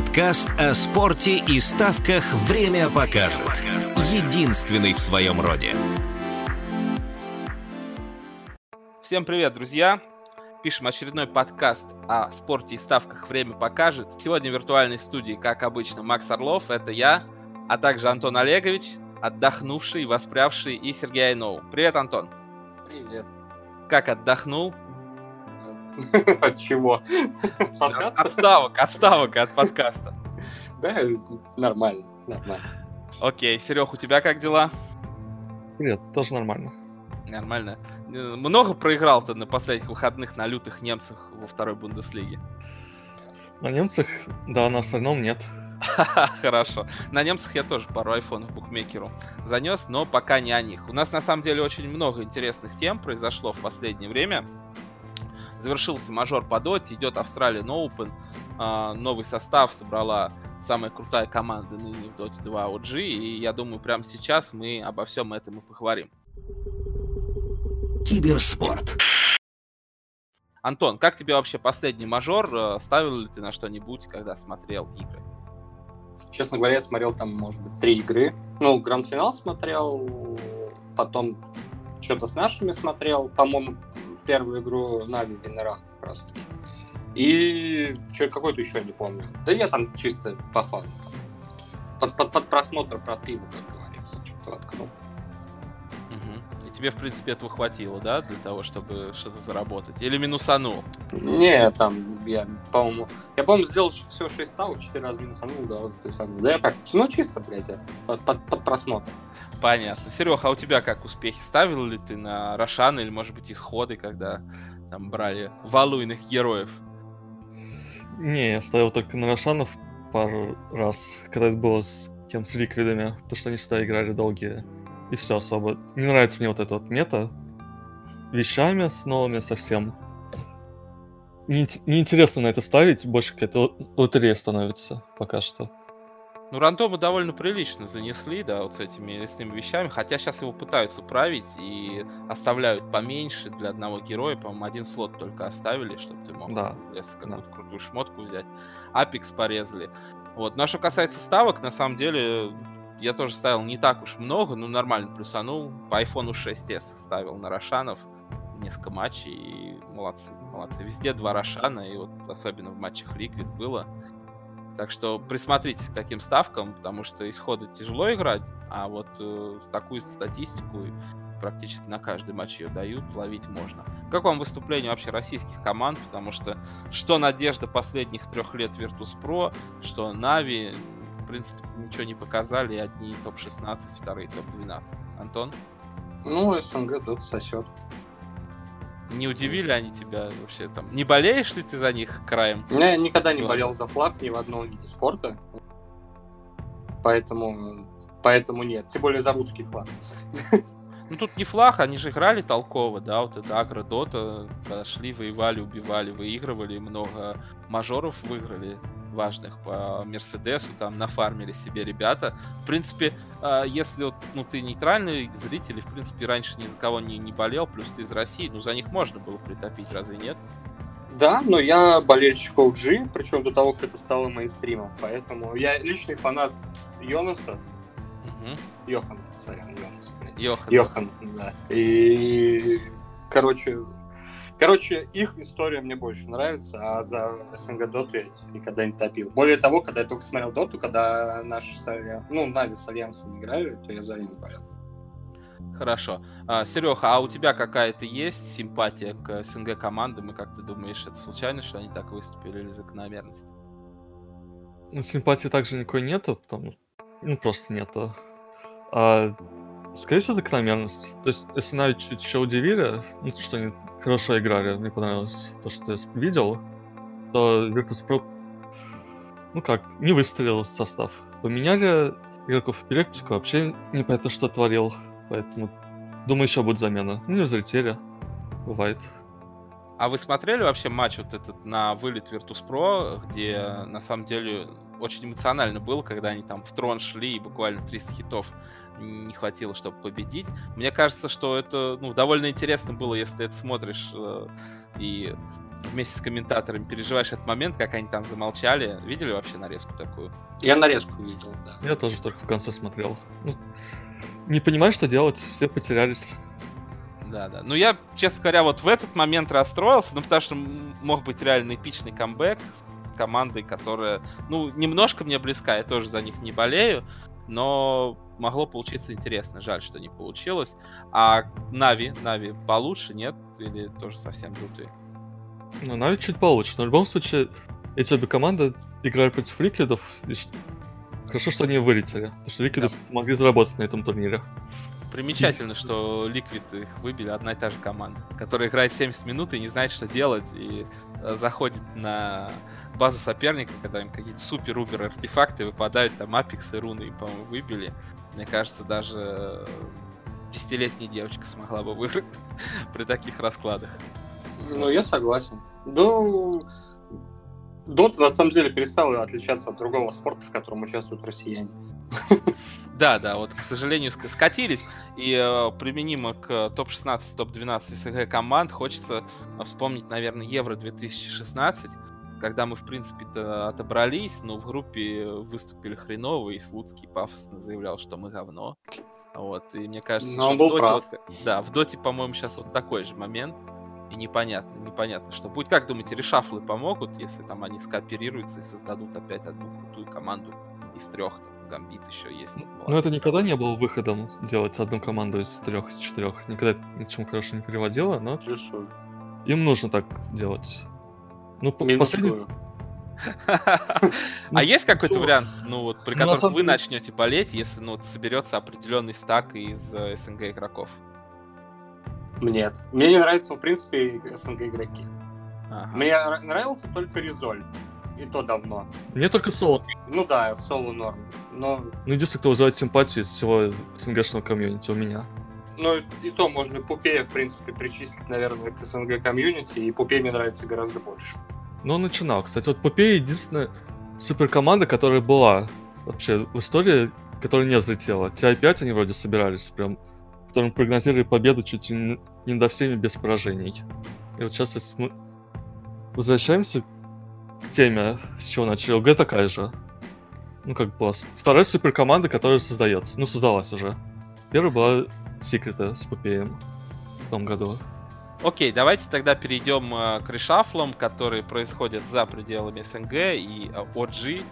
Подкаст о спорте и ставках «Время покажет». Единственный в своем роде. Всем привет, друзья! Пишем очередной подкаст о спорте и ставках «Время покажет». Сегодня в виртуальной студии, как обычно, Макс Орлов, это я, а также Антон Олегович, отдохнувший, воспрявший, и Сергей Айноу. Привет, Антон! Привет. Как отдохнул? От чего? Отставок, отставок от подкаста. Да, нормально, нормально. Окей, Серег, у тебя как дела? Привет, тоже нормально. Нормально. Много проиграл ты на последних выходных на лютых немцах во второй Бундеслиге? На немцах, да, на остальном нет. Хорошо. На немцах я тоже пару айфонов букмекеру занес, но пока не о них. У нас на самом деле очень много интересных тем произошло в последнее время. Завершился мажор по доте, идет Австралия Open. А, новый состав собрала самая крутая команда ныне в Dota 2 OG. И я думаю, прямо сейчас мы обо всем этом и поговорим. Киберспорт. Антон, как тебе вообще последний мажор? Э, ставил ли ты на что-нибудь, когда смотрел игры? Честно говоря, я смотрел там, может быть, три игры. Ну, гранд-финал смотрел, потом что-то с нашими смотрел, по-моему, первую игру Нави в Венерах как раз. И что какой-то еще не помню. Да я там чисто по фану. Под, под, под просмотр про пиво, как говорится, что-то воткнул. Угу. И тебе, в принципе, этого хватило, да, для того, чтобы что-то заработать? Или минусанул? Не, там, я, по-моему, я, по-моему, сделал все 6 ставок, 4 раза минусанул, да, плюсанул. Да я так, ну, чисто, блядь, это, под, под, под просмотр. Понятно. Серега, а у тебя как успехи? Ставил ли ты на Рошан или, может быть, исходы, когда там брали валуйных героев? Не, я ставил только на Рошанов пару раз, когда это было с кем с ликвидами, потому что они всегда играли долгие. И все особо. Не нравится мне вот эта вот мета. Вещами с новыми совсем. Неинтересно не на это ставить, больше какая-то лотерея становится пока что. Ну, рандомы довольно прилично занесли, да, вот с этими лесными вещами. Хотя сейчас его пытаются править и оставляют поменьше для одного героя. По-моему, один слот только оставили, чтобы ты мог да. какую-то да. крутую шмотку взять. Апекс порезали. Вот. Ну, а что касается ставок, на самом деле, я тоже ставил не так уж много, но нормально плюсанул. По iPhone 6s ставил на Рошанов несколько матчей, и молодцы, молодцы. Везде два Рошана, и вот особенно в матчах Liquid было. Так что присмотритесь к таким ставкам, потому что исходы тяжело играть, а вот э, такую статистику практически на каждый матч ее дают, ловить можно. Как вам выступление вообще российских команд? Потому что что надежда последних трех лет Virtus.pro, что Нави, в принципе, ничего не показали, одни топ-16, вторые топ-12. Антон? Ну, СНГ тут сосет. Не удивили они тебя вообще там? Не болеешь ли ты за них краем? Я никогда не болел за флаг ни в одном виде спорта. Поэтому, поэтому нет. Тем более за русский флаг. Ну тут не флаг, они же играли толково, да, вот это Агро Дота, шли, воевали, убивали, выигрывали, много мажоров выиграли важных по Мерседесу, там нафармили себе ребята. В принципе, а, если вот, ну, ты нейтральный зритель, и, в принципе, раньше ни за кого не, не болел, плюс ты из России, ну, за них можно было притопить, разве нет? Да, но я болельщик OG, причем до того, как это стало мейнстримом, поэтому я личный фанат Йонаса. Угу. Йохан, сорян, Йонас. Йохан. Йохан, да. И, короче, Короче, их история мне больше нравится, а за СНГ Доту я никогда не топил. Более того, когда я только смотрел Доту, когда наши ну, Нави с Альянсом играли, то я за них болел. Хорошо. А, Серега, а у тебя какая-то есть симпатия к СНГ командам, и как ты думаешь, это случайно, что они так выступили или закономерность? Ну, симпатии также никакой нету, потому ну, просто нету. А, скорее всего, закономерность. То есть, если Нави чуть еще удивили, ну, что они хорошо играли, мне понравилось то, что я видел, то Virtus.pro, ну как, не выстрелил состав. Поменяли игроков электрика, вообще непонятно, что творил, поэтому думаю, еще будет замена. Ну, не взлетели, бывает. А вы смотрели вообще матч вот этот на вылет Virtus.pro, где на самом деле очень эмоционально было, когда они там в трон шли и буквально 300 хитов не хватило, чтобы победить. Мне кажется, что это ну, довольно интересно было, если ты это смотришь э, и вместе с комментаторами переживаешь этот момент, как они там замолчали. Видели вообще нарезку такую? Я нарезку видел, да. Я тоже только в конце смотрел. Ну, не понимаю, что делать, все потерялись. Да, да. Ну, я, честно говоря, вот в этот момент расстроился, ну, потому что мог быть реально эпичный камбэк командой, которая, ну, немножко мне близка, я тоже за них не болею, но могло получиться интересно. Жаль, что не получилось. А Нави, Нави получше, нет? Или тоже совсем дутые? Ну, Нави чуть получше, но в любом случае эти обе команды играют против Ликвидов, и хорошо, что они вылетели, потому что Ликвиды да. могли заработать на этом турнире. Примечательно, что Ликвид их выбили одна и та же команда, которая играет 70 минут и не знает, что делать, и э, заходит на базу соперника, когда им какие-то супер-убер артефакты выпадают, там Апекс и Руны, по-моему, выбили. Мне кажется, даже десятилетняя девочка смогла бы выиграть при таких раскладах. Ну, я согласен. Ну, Дота на самом деле перестала отличаться от другого спорта, в котором участвуют россияне. Да, да, вот, к сожалению, скатились. И э, применимо к топ-16, топ-12 СНГ команд хочется вспомнить, наверное, Евро 2016, когда мы, в принципе-то, отобрались, но в группе выступили хреново, и Слуцкий пафосно заявлял, что мы говно. Вот, и мне кажется, но что в Доте, вот, да, в Доте, по-моему, сейчас вот такой же момент. И непонятно, непонятно, что будет. Как думаете, решафлы помогут, если там они скооперируются и создадут опять одну крутую команду из трех? Гамбит еще есть. Ну, ну это никогда не было выходом делать одну команду из трех, из четырех. Никогда ни к чему хорошо не приводило, но Хорошо. им нужно так делать. Ну, последний... А есть какой-то вариант, ну вот, при ну, котором вы начнете болеть, если ну соберется определенный стак из э, СНГ игроков? Нет. Мне не нравятся, в принципе, СНГ игроки. Мне нравился только Резоль и то давно. Мне только соло. Ну да, соло норм. Но... Ну, единственное, кто вызывает симпатию из всего СНГшного комьюнити у меня. Ну, и то можно Пупея, в принципе, причислить, наверное, к СНГ комьюнити, и Пупей мне нравится гораздо больше. Ну, начинал. Кстати, вот Пупей единственная суперкоманда, которая была вообще в истории, которая не взлетела. TI-5 они вроде собирались, прям, которым прогнозировали победу чуть ли не до всеми без поражений. И вот сейчас, если мы возвращаемся теме, с чего начали, OG такая же. Ну, как была вторая суперкоманда, которая создается. Ну, создалась уже. Первая была Секрета с Попеем в том году. Окей, давайте тогда перейдем э, к решафлам, которые происходят за пределами СНГ и э, OG,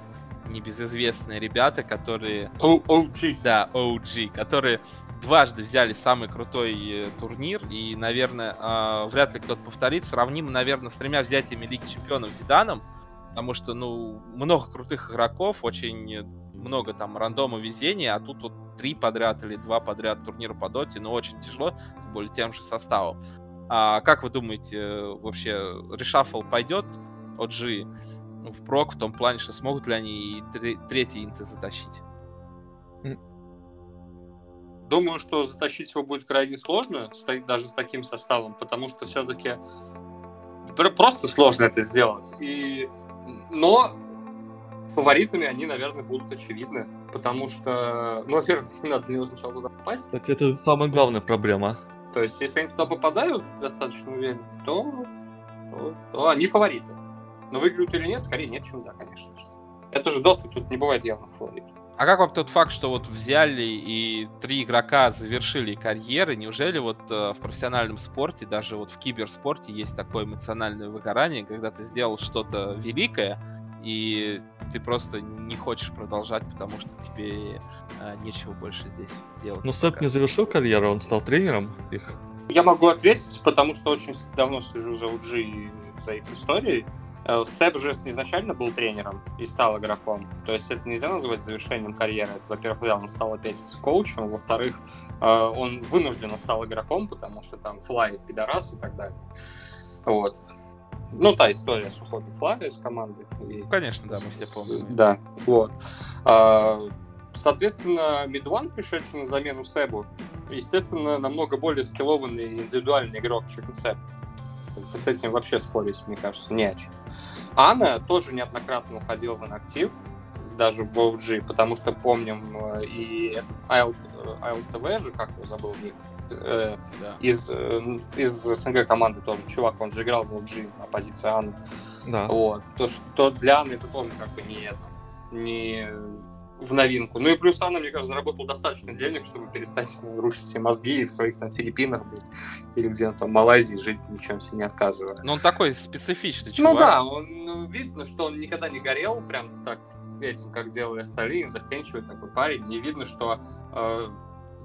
небезызвестные ребята, которые... O OG. Да, OG, которые дважды взяли самый крутой э, турнир, и, наверное, э, вряд ли кто-то повторит. Сравним, наверное, с тремя взятиями Лиги Чемпионов Зиданом, потому что, ну, много крутых игроков, очень много там рандома везения, а тут вот три подряд или два подряд турнира по доте, ну, очень тяжело, тем более тем же составом. А как вы думаете, вообще, решафл пойдет OG в прок в том плане, что смогут ли они и третий инты затащить? Думаю, что затащить его будет крайне сложно, даже с таким составом, потому что все-таки просто сложно это сделать. И но фаворитами они, наверное, будут очевидны, потому что, ну, во-первых, не надо для него сначала туда попасть. Кстати, это самая главная проблема. То есть, если они туда попадают достаточно уверенно, то, то, то они фавориты. Но выиграют или нет, скорее нет, чем да, конечно. Это же доты, тут не бывает явных фаворитов. А как вам тот факт, что вот взяли и три игрока завершили карьеры? Неужели вот э, в профессиональном спорте, даже вот в киберспорте есть такое эмоциональное выгорание, когда ты сделал что-то великое, и ты просто не хочешь продолжать, потому что тебе э, нечего больше здесь делать. Но Сэп не завершил карьеру, он стал тренером их. Я могу ответить, потому что очень давно слежу за OG и за их историей. Э, Сэп же изначально был тренером и стал игроком. То есть это нельзя называть завершением карьеры. Это, во-первых, да, он стал опять коучем, во-вторых, э, он вынужденно стал игроком, потому что там флай, пидорас и так далее. Вот. Ну, та история с уходом Флая из команды. И... Конечно, да, мы все помним. Да, вот. А, соответственно, Мидуан, пришедший на замену Себу, естественно, намного более скиллованный индивидуальный игрок, чем Себ с этим вообще спорить, мне кажется, не о чем. Анна тоже неоднократно уходила в инактив, даже в OG, потому что помним э, и ILTV же, как его забыл ник, э, да. из, э, из СНГ команды тоже чувак, он же играл в OG на позиции Анны. Да. Вот. То, что для Анны это тоже как бы не это, не в новинку. Ну и плюс Анна, мне кажется, заработал достаточно денег, чтобы перестать рушить все мозги и в своих там Филиппинах быть, или где-то там в Малайзии жить, ничем себе не отказывая. Но он такой специфичный чувак. Ну да, он, ну, видно, что он никогда не горел прям так этим, как делали остальные, застенчивый такой парень. Не видно, что э,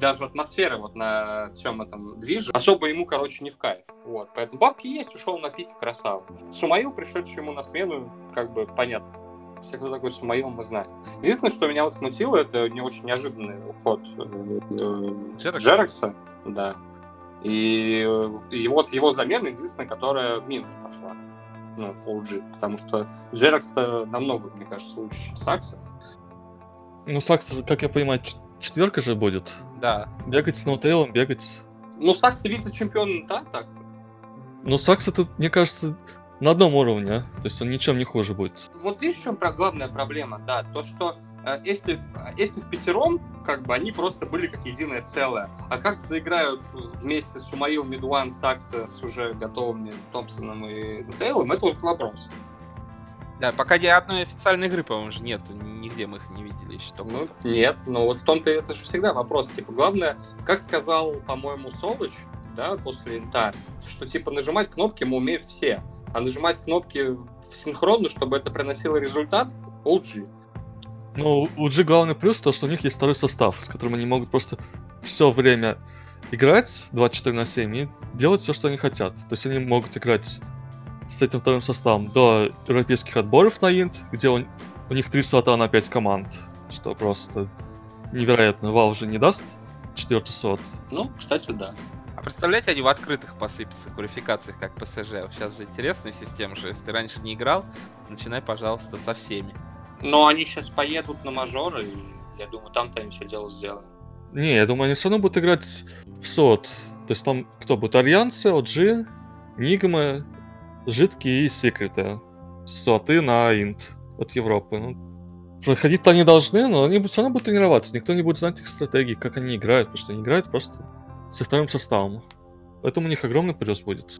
даже атмосфера вот на всем этом движе особо ему, короче, не в кайф. Вот. Поэтому бабки есть, ушел на пике красава. Сумаил, пришедший ему на смену, как бы понятно все, кто такой Сумаил, мы знаем. Единственное, что меня вот смутило, это не очень неожиданный уход э, Джерекса. Джерекса. Да. И, и вот его замена единственная, которая в минус пошла. Ну, OG. Потому что Джерекс-то намного, мне кажется, лучше, чем Сакса. Ну, Сакс, как я понимаю, четверка же будет. Да. Бегать с ноутейлом, бегать. Ну, Сакс вице-чемпион, да, так-то. Ну, Сакс это, мне кажется, на одном уровне, а? то есть он ничем не хуже будет. Вот видишь, в чем главная проблема, да, то, что э, эти, эти в пятером, как бы, они просто были как единое целое. А как заиграют вместе с Умаил, Мидуан, Сакса с уже готовыми Томпсоном и Тейлом, это вот вопрос. Да, пока ни одной официальной игры, по-моему, же нет, нигде мы их не видели еще. Только ну, нет, но вот в том-то это же всегда вопрос. Типа, главное, как сказал, по-моему, Солоч, да, после инта, что типа нажимать кнопки мы умеем все, а нажимать кнопки синхронно, чтобы это приносило результат, OG. Ну, у G главный плюс то, что у них есть второй состав, с которым они могут просто все время играть 24 на 7 и делать все, что они хотят. То есть они могут играть с этим вторым составом до европейских отборов на Инт, где у, у них 3 слота на 5 команд, что просто невероятно. Valve же не даст четвертый слот. Ну, кстати, да представляете, они в открытых посыпятся в квалификациях, как ПСЖ. Сейчас же интересная система же. Если ты раньше не играл, начинай, пожалуйста, со всеми. Но они сейчас поедут на мажоры, и я думаю, там-то они все дело сделают. Не, я думаю, они все равно будут играть в сот. То есть там кто будет? Альянсы, OG, Нигмы, Жидкие и Секреты. Соты на Инт от Европы. Ну, проходить-то они должны, но они все равно будут тренироваться. Никто не будет знать их стратегии, как они играют, потому что они играют просто со вторым составом. Поэтому у них огромный плюс будет.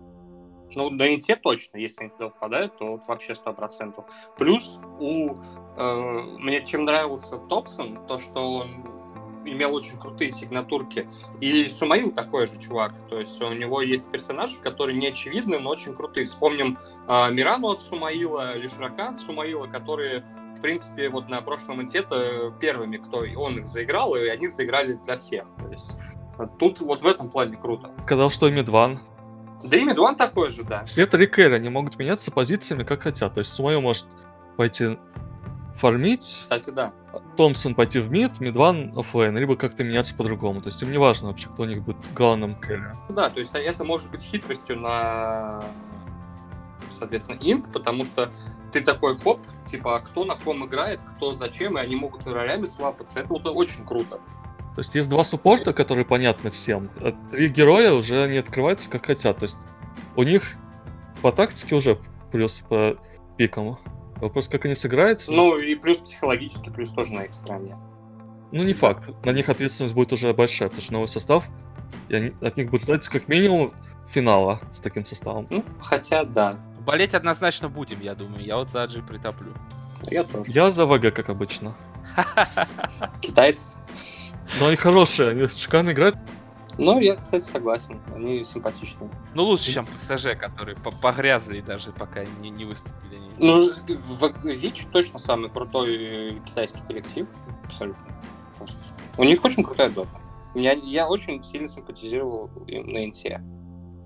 Ну, на инте точно, если они туда попадают, то вот вообще сто процентов. Плюс у... Э, мне чем нравился Топсон, то, что он имел очень крутые сигнатурки. И Сумаил такой же чувак. То есть у него есть персонажи, которые не очевидны, но очень крутые. Вспомним э, Мирану от Сумаила, Лешрака от Сумаила, которые, в принципе, вот на прошлом инте первыми, кто он их заиграл, и они заиграли для всех. То есть Тут вот в этом плане круто. Сказал, что MidOne. Да и MidOne такой же, да. Свет Рикель, они могут меняться позициями как хотят. То есть Сумаил может пойти фармить. Кстати, да. Topson пойти в mid, MidOne offlane, либо как-то меняться по-другому. То есть им не важно вообще, кто у них будет главным carry. Да, то есть это может быть хитростью на соответственно, инт, потому что ты такой хоп, типа, а кто на ком играет, кто зачем, и они могут ролями свапаться. Это вот очень круто. То есть есть два суппорта, которые понятны всем. А три героя уже не открываются как хотят. То есть у них по тактике уже плюс по пикам. Вопрос, как они сыграются. Ну и плюс психологически, плюс тоже на их стороне. Ну не факт. На них ответственность будет уже большая, потому что новый состав, и они, от них будет ждать как минимум финала с таким составом. Ну, хотя да. Болеть однозначно будем, я думаю. Я вот за Аджи притоплю. Я тоже. Я за ВГ, как обычно. Китайцы. Но они хорошие, они шикарно играют. Ну, я, кстати, согласен. Они симпатичные. Ну, лучше, чем ПСЖ, которые погрязли даже пока не, не выступили. Ну, ВИЧ точно самый крутой китайский коллектив. Абсолютно. Просто. У них очень крутая дота. Я, я очень сильно симпатизировал им на Инте.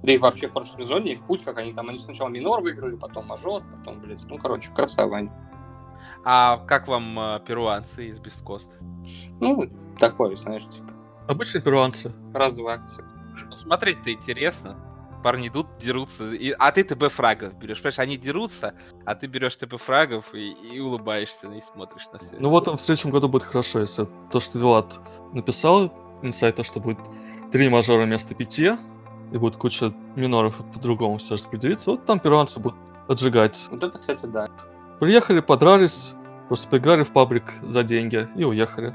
Да и вообще в прошлом сезоне их путь, как они там, они сначала минор выиграли, потом мажор, потом, блядь, ну, короче, красава. А как вам э, перуанцы из Бескост? Ну, такое, знаешь, типа. Обычные перуанцы. Разовые акции. Ну, смотреть-то интересно. Парни идут, дерутся, и, а ты ТБ фрагов берешь. Понимаешь, они дерутся, а ты берешь ТБ фрагов и, и улыбаешься, и смотришь на все. Ну вот он в следующем году будет хорошо, если то, что Вилат написал, инсайт, то, что будет три мажора вместо пяти, и будет куча миноров по-другому все распределиться, вот там перуанцы будут отжигать. Вот это, кстати, да. Приехали, подрались, Просто поиграли в паблик за деньги и уехали.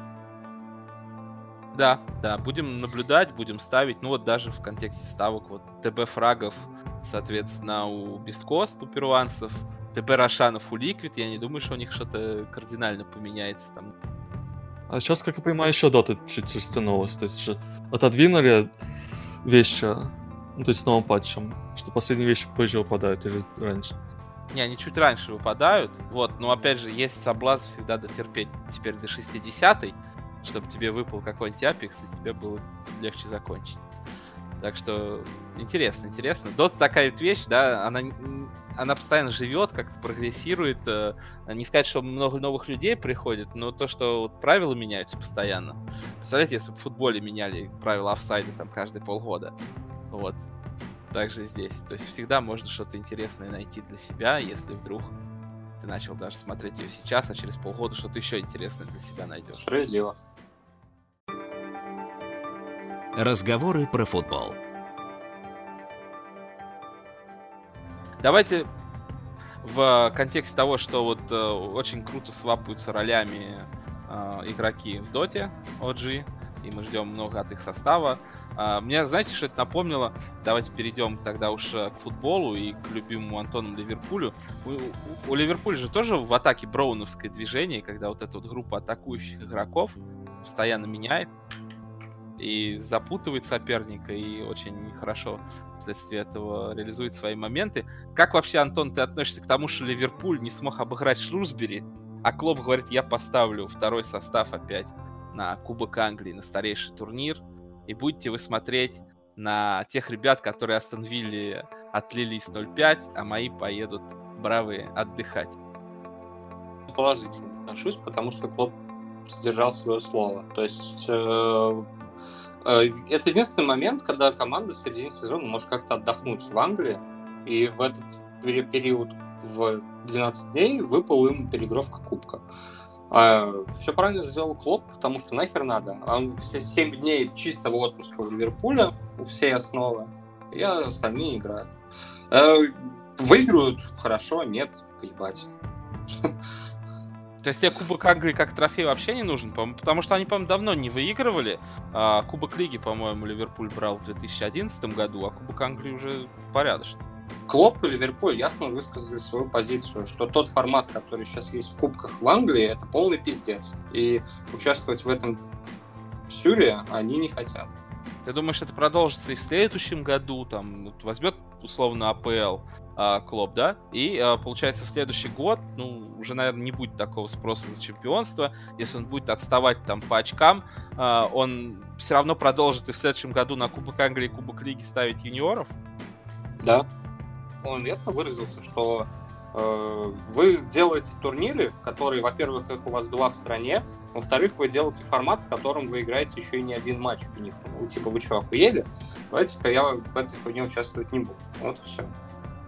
Да, да, будем наблюдать, будем ставить. Ну вот даже в контексте ставок, вот ТБ фрагов, соответственно, у Бесткост, у перуанцев, ТБ Рошанов у Ликвид, я не думаю, что у них что-то кардинально поменяется там. А сейчас, как я понимаю, еще дота чуть растянулась. То есть же отодвинули вещи, ну, то есть с новым патчем, что последние вещи позже выпадают или раньше. Не, они чуть раньше выпадают, вот, но опять же, есть соблазн всегда дотерпеть теперь до 60-й, чтобы тебе выпал какой-нибудь апекс, и тебе было легче закончить. Так что интересно, интересно. Дота такая вот вещь, да, она, она постоянно живет, как-то прогрессирует. Э, не сказать, что много новых людей приходит, но то, что вот правила меняются постоянно. Представляете, если бы в футболе меняли правила офсайда там каждые полгода. Вот. Также здесь. То есть всегда можно что-то интересное найти для себя, если вдруг ты начал даже смотреть ее сейчас, а через полгода что-то еще интересное для себя найдешь. Справедливо. Разговоры про футбол. Давайте в контексте того, что вот э, очень круто свапаются ролями э, игроки в Доте OG, и мы ждем много от их состава. Э, мне, знаете, что это напомнило? Давайте перейдем тогда уж э, к футболу и к любимому Антону Ливерпулю. У, у, у Ливерпуля же тоже в атаке броуновское движение, когда вот эта вот группа атакующих игроков постоянно меняет и запутывает соперника, и очень хорошо вследствие этого реализует свои моменты. Как вообще, Антон, ты относишься к тому, что Ливерпуль не смог обыграть Шрусбери, а Клоп говорит, я поставлю второй состав опять на Кубок Англии, на старейший турнир, и будете вы смотреть на тех ребят, которые остановили отлились 0-5, а мои поедут бравые отдыхать. Положительно отношусь, потому что Клоп сдержал свое слово. То есть Э, это единственный момент, когда команда в середине сезона может как-то отдохнуть в Англии, и в этот период в 12 дней выпал им переигровка Кубка. А, все правильно сделал Клоп, потому что нахер надо. Он все 7 дней чистого отпуска в Ливерпуле у всей основы, и остальные играют. Э, выиграют хорошо, нет, поебать. То есть тебе Кубок Англии как трофей вообще не нужен? Потому что они, по-моему, давно не выигрывали. А, Кубок Лиги, по-моему, Ливерпуль брал в 2011 году, а Кубок Англии уже порядочно. Клоп и Ливерпуль ясно высказали свою позицию, что тот формат, который сейчас есть в Кубках в Англии, это полный пиздец. И участвовать в этом сюре они не хотят. Ты думаешь, это продолжится и в следующем году? Там возьмет условно АПЛ, а, Клоп, да? И а, получается следующий год, ну, уже, наверное, не будет такого спроса за чемпионство. Если он будет отставать там по очкам, а, он все равно продолжит и в следующем году на Кубок Англии и Кубок Лиги ставить юниоров. Да. Он ясно выразился, что э, вы делаете турниры, которые, во-первых, их у вас два в стране, во-вторых, вы делаете формат, в котором вы играете еще и не один матч у них. Ну, типа, вы что, охуели? Давайте-ка я в этой хуйне участвовать не буду. Вот и все.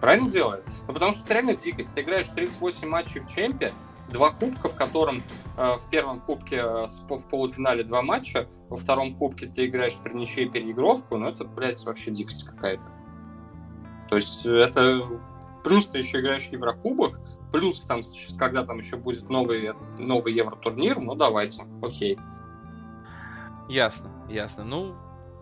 Правильно делает? Ну, потому что это реально дикость. Ты играешь 38 матчей в чемпе, два кубка, в котором э, в первом кубке э, в полуфинале два матча, во втором кубке ты играешь при ничьей переигровку, ну это, блядь, вообще дикость какая-то. То есть это плюс ты еще играешь Еврокубок, плюс там, когда там еще будет новый, новый Евротурнир, ну давайте, окей. Ясно, ясно. Ну,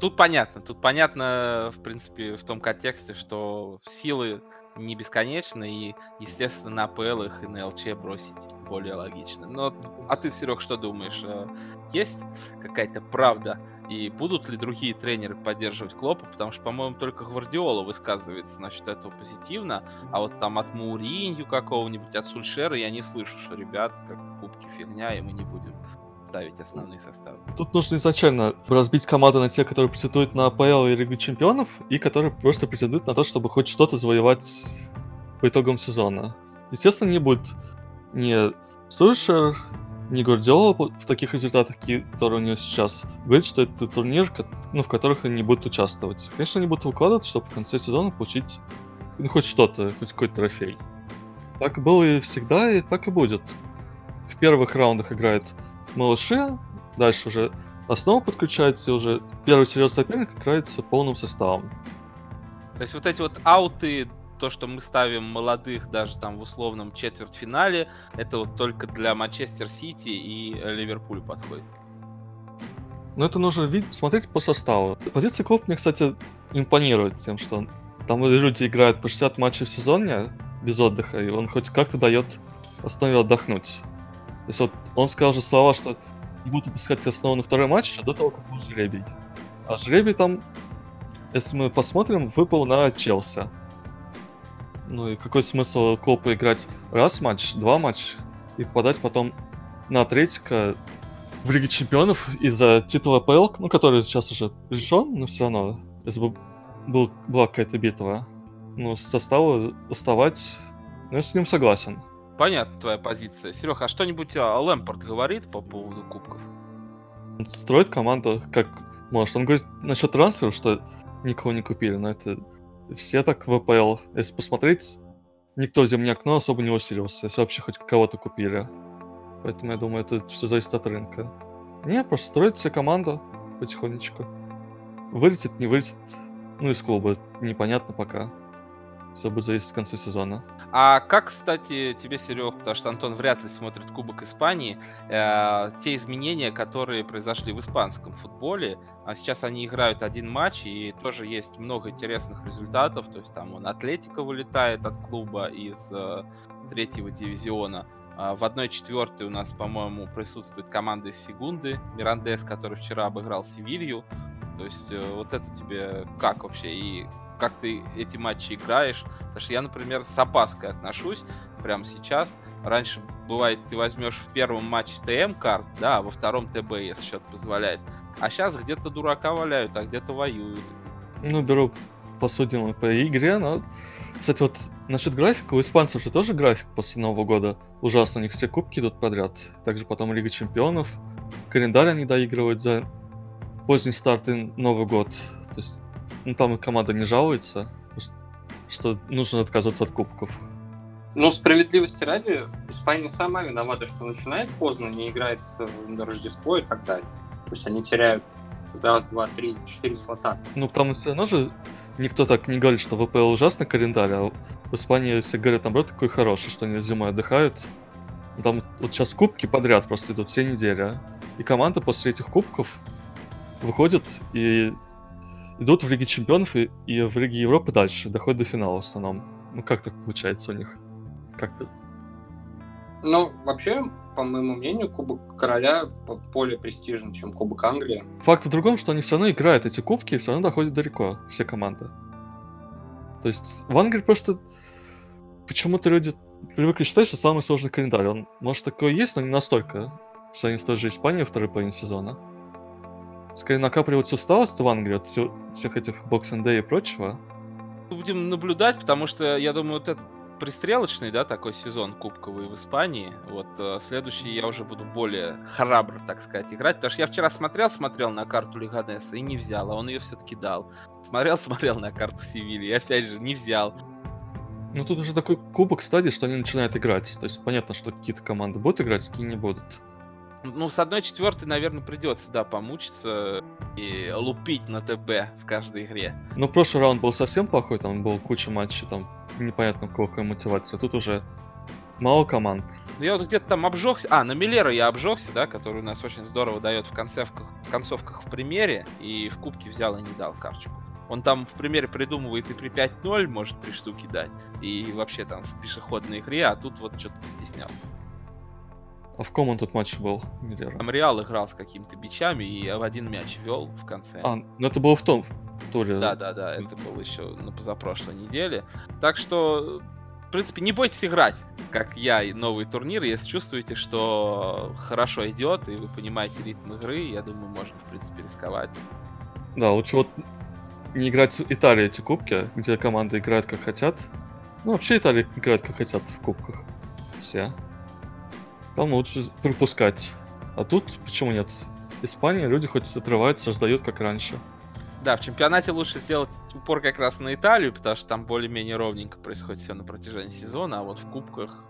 тут понятно. Тут понятно, в принципе, в том контексте, что силы не бесконечны, и, естественно, на АПЛ их и на ЛЧ бросить более логично. Но, а ты, Серег, что думаешь? Э, есть какая-то правда? И будут ли другие тренеры поддерживать Клопа? Потому что, по-моему, только Гвардиола высказывается насчет этого позитивно, а вот там от Мауринью какого-нибудь, от Сульшера я не слышу, что ребят, как кубки фигня, и мы не будем ставить основные составы. Тут нужно изначально разбить команду на те, которые претендуют на АПЛ и Лигу Чемпионов, и которые просто претендуют на то, чтобы хоть что-то завоевать по итогам сезона. Естественно, не будет ни Сульшер, ни Гвардиола в таких результатах, которые у него сейчас. Говорит, что это турнир, ну, в которых они будут участвовать. Конечно, они будут выкладываться, чтобы в конце сезона получить ну, хоть что-то, хоть какой-то трофей. Так было и всегда, и так и будет. В первых раундах играет малыши, дальше уже основа подключается, и уже первый серьезный соперник играется полным составом. То есть вот эти вот ауты то, что мы ставим молодых даже там в условном четвертьфинале, это вот только для Манчестер Сити и Ливерпуля подходит. Ну, это нужно вид- смотреть по составу. Позиция клуб мне, кстати, импонирует тем, что там люди играют по 60 матчей в сезоне без отдыха, и он хоть как-то дает основе отдохнуть. То есть вот он сказал же слова, что не будут выпускать основу на второй матч, а до того, как был жребий. А жребий там, если мы посмотрим, выпал на Челси. Ну и какой смысл Клопу играть раз матч, два матч и попадать потом на Атлетика в Лиге Чемпионов из-за титула ПЛ, ну, который сейчас уже решен, но все равно, если бы был, была какая-то битва, ну, состава уставать, ну, я с ним согласен. Понятна твоя позиция. Серег, а что-нибудь а, Лэмпорт говорит по поводу кубков? Строит команду как может. Он говорит насчет трансфера, что никого не купили, но это все так в ВПЛ. Если посмотреть, никто в зимнее окно особо не усилился, если вообще хоть кого-то купили. Поэтому я думаю, это все зависит от рынка. Не, просто строит себе команду потихонечку. Вылетит, не вылетит, ну из клуба, непонятно пока. Все будет зависеть в конце сезона. А как, кстати, тебе, Серег, потому что Антон вряд ли смотрит Кубок Испании, э, те изменения, которые произошли в испанском футболе, а сейчас они играют один матч, и тоже есть много интересных результатов, то есть там он Атлетика вылетает от клуба из э, третьего дивизиона, а в 1-4 у нас, по-моему, присутствует команда из Сегунды, Мирандес, который вчера обыграл Севилью. То есть э, вот это тебе как вообще? И как ты эти матчи играешь. Потому что я, например, с опаской отношусь прямо сейчас. Раньше, бывает, ты возьмешь в первом матче ТМ карт, да, а во втором ТБ, если счет позволяет. А сейчас где-то дурака валяют, а где-то воюют. Ну, беру посудим по игре, но... Кстати, вот насчет графика, у испанцев же тоже график после Нового года ужасно, у них все кубки идут подряд. Также потом Лига Чемпионов, календарь они доигрывают за поздний старт и Новый год. То есть ну, там команда не жалуется, что нужно отказываться от кубков. Ну, справедливости ради, Испания сама виновата, что начинает поздно, не играет на Рождество и так далее. То есть они теряют раз, два, три, четыре слота. Ну, там все равно же никто так не говорит, что ВПЛ ужасный календарь, а в Испании все говорят, наоборот, такой хороший, что они зимой отдыхают. Там вот сейчас кубки подряд просто идут все недели. И команда после этих кубков выходит и идут в Лиге Чемпионов и, и в Лиге Европы дальше, доходят до финала в основном. Ну как так получается у них? Как то Ну, вообще, по моему мнению, Кубок Короля более престижен, чем Кубок Англии. Факт в другом, что они все равно играют эти кубки и все равно доходят далеко, все команды. То есть в Англии просто почему-то люди привыкли считать, что самый сложный календарь. Он, может, такой есть, но не настолько, что они с той же Испанией второй половине сезона скорее накапливается усталость в Англии от всех, всех этих Day и прочего. Будем наблюдать, потому что, я думаю, вот этот пристрелочный, да, такой сезон кубковый в Испании. Вот э, следующий я уже буду более храбр, так сказать, играть. Потому что я вчера смотрел, смотрел на карту Лиганеса и не взял, а он ее все-таки дал. Смотрел, смотрел на карту Севильи и опять же не взял. Ну тут уже такой кубок стадии, что они начинают играть. То есть понятно, что какие-то команды будут играть, какие не будут. Ну, с одной четвертой, наверное, придется, да, помучиться и лупить на ТБ в каждой игре. Ну, прошлый раунд был совсем плохой, там был куча матчей, там непонятно, какая мотивация. Тут уже мало команд. Ну, я вот где-то там обжегся. А, на Миллера я обжегся, да, который у нас очень здорово дает в концовках, в концовках в примере, и в кубке взял и не дал карточку. Он там в примере придумывает и при 5-0 может три штуки дать, и вообще там в пешеходной игре, а тут вот что-то постеснялся. А в ком он тут матч был? Миллера? Там Реал играл с какими-то бичами и в один мяч вел в конце. А, ну это было в том туре. Да, да, да, это было еще на позапрошлой неделе. Так что, в принципе, не бойтесь играть, как я, и новый турнир, если чувствуете, что хорошо идет, и вы понимаете ритм игры, я думаю, можно, в принципе, рисковать. Да, лучше вот не играть в Италии эти кубки, где команды играют как хотят. Ну, вообще Италия играет как хотят в кубках. Все. Там лучше пропускать. А тут почему нет? Испания, люди хоть отрываются, раздают как раньше. Да, в чемпионате лучше сделать упор как раз на Италию, потому что там более-менее ровненько происходит все на протяжении сезона, а вот в кубках,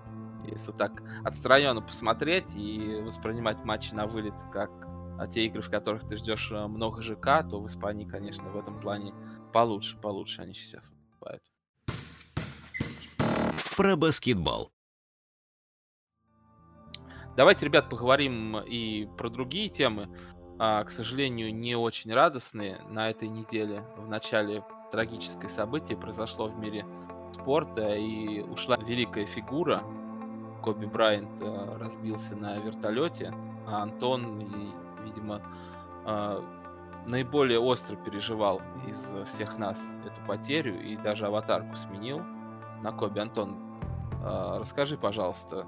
если так отстраненно посмотреть и воспринимать матчи на вылет как а те игры, в которых ты ждешь э, много ЖК, то в Испании, конечно, в этом плане получше, получше они сейчас выступают. про баскетбол. Давайте, ребят, поговорим и про другие темы. А, к сожалению, не очень радостные на этой неделе. В начале трагическое событие произошло в мире спорта, и ушла великая фигура. Коби Брайант а, разбился на вертолете, а Антон, видимо, а, наиболее остро переживал из всех нас эту потерю и даже аватарку сменил на Коби. Антон, а, расскажи, пожалуйста,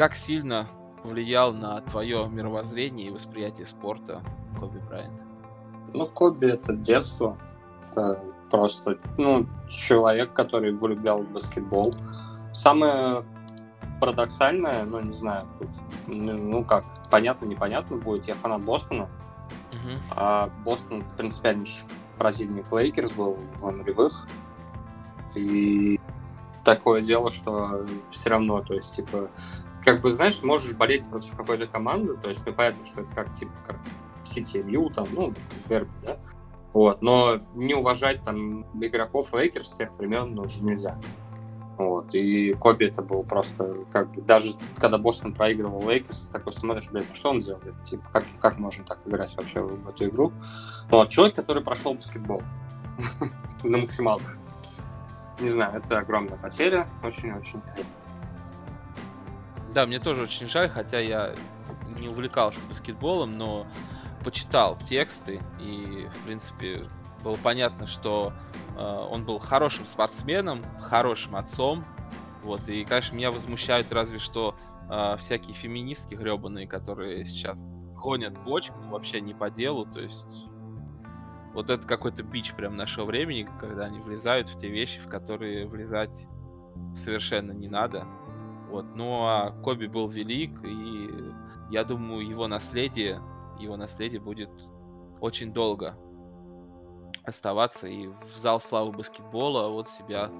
как сильно повлиял на твое мировоззрение и восприятие спорта Коби Брайант? Ну, Коби это детство. Это просто, ну, человек, который влюблял в баскетбол. Самое парадоксальное, ну, не знаю, тут, ну, ну как, понятно, непонятно будет. Я фанат Бостона, uh-huh. а Бостон принципиальнейший противник Лейкерс был в нулевых. И такое дело, что все равно, то есть, типа, как бы, знаешь, можешь болеть против какой-то команды, то есть, ну, понятно, что это как, типа, как Сити МЮ, там, ну, дерби, да, вот, но не уважать там игроков Лейкерс тех времен ну, нельзя. Вот, и Коби это был просто, как бы, даже когда Бостон проигрывал Лейкерс, такой смотришь, блядь, ну что он делает? Типа, как, как можно так играть вообще в эту игру? Вот, человек, который прошел баскетбол на максималках. Не знаю, это огромная потеря, очень-очень. Да, мне тоже очень жаль, хотя я не увлекался баскетболом, но почитал тексты, и, в принципе, было понятно, что э, он был хорошим спортсменом, хорошим отцом. Вот, и, конечно, меня возмущают разве что э, всякие феминистки гребаные, которые сейчас гонят бочку вообще не по делу, то есть вот это какой-то бич прям нашего времени, когда они влезают в те вещи, в которые влезать совершенно не надо. Вот. Ну а Коби был велик, и я думаю, его наследие, его наследие будет очень долго оставаться, и в зал славы баскетбола вот себя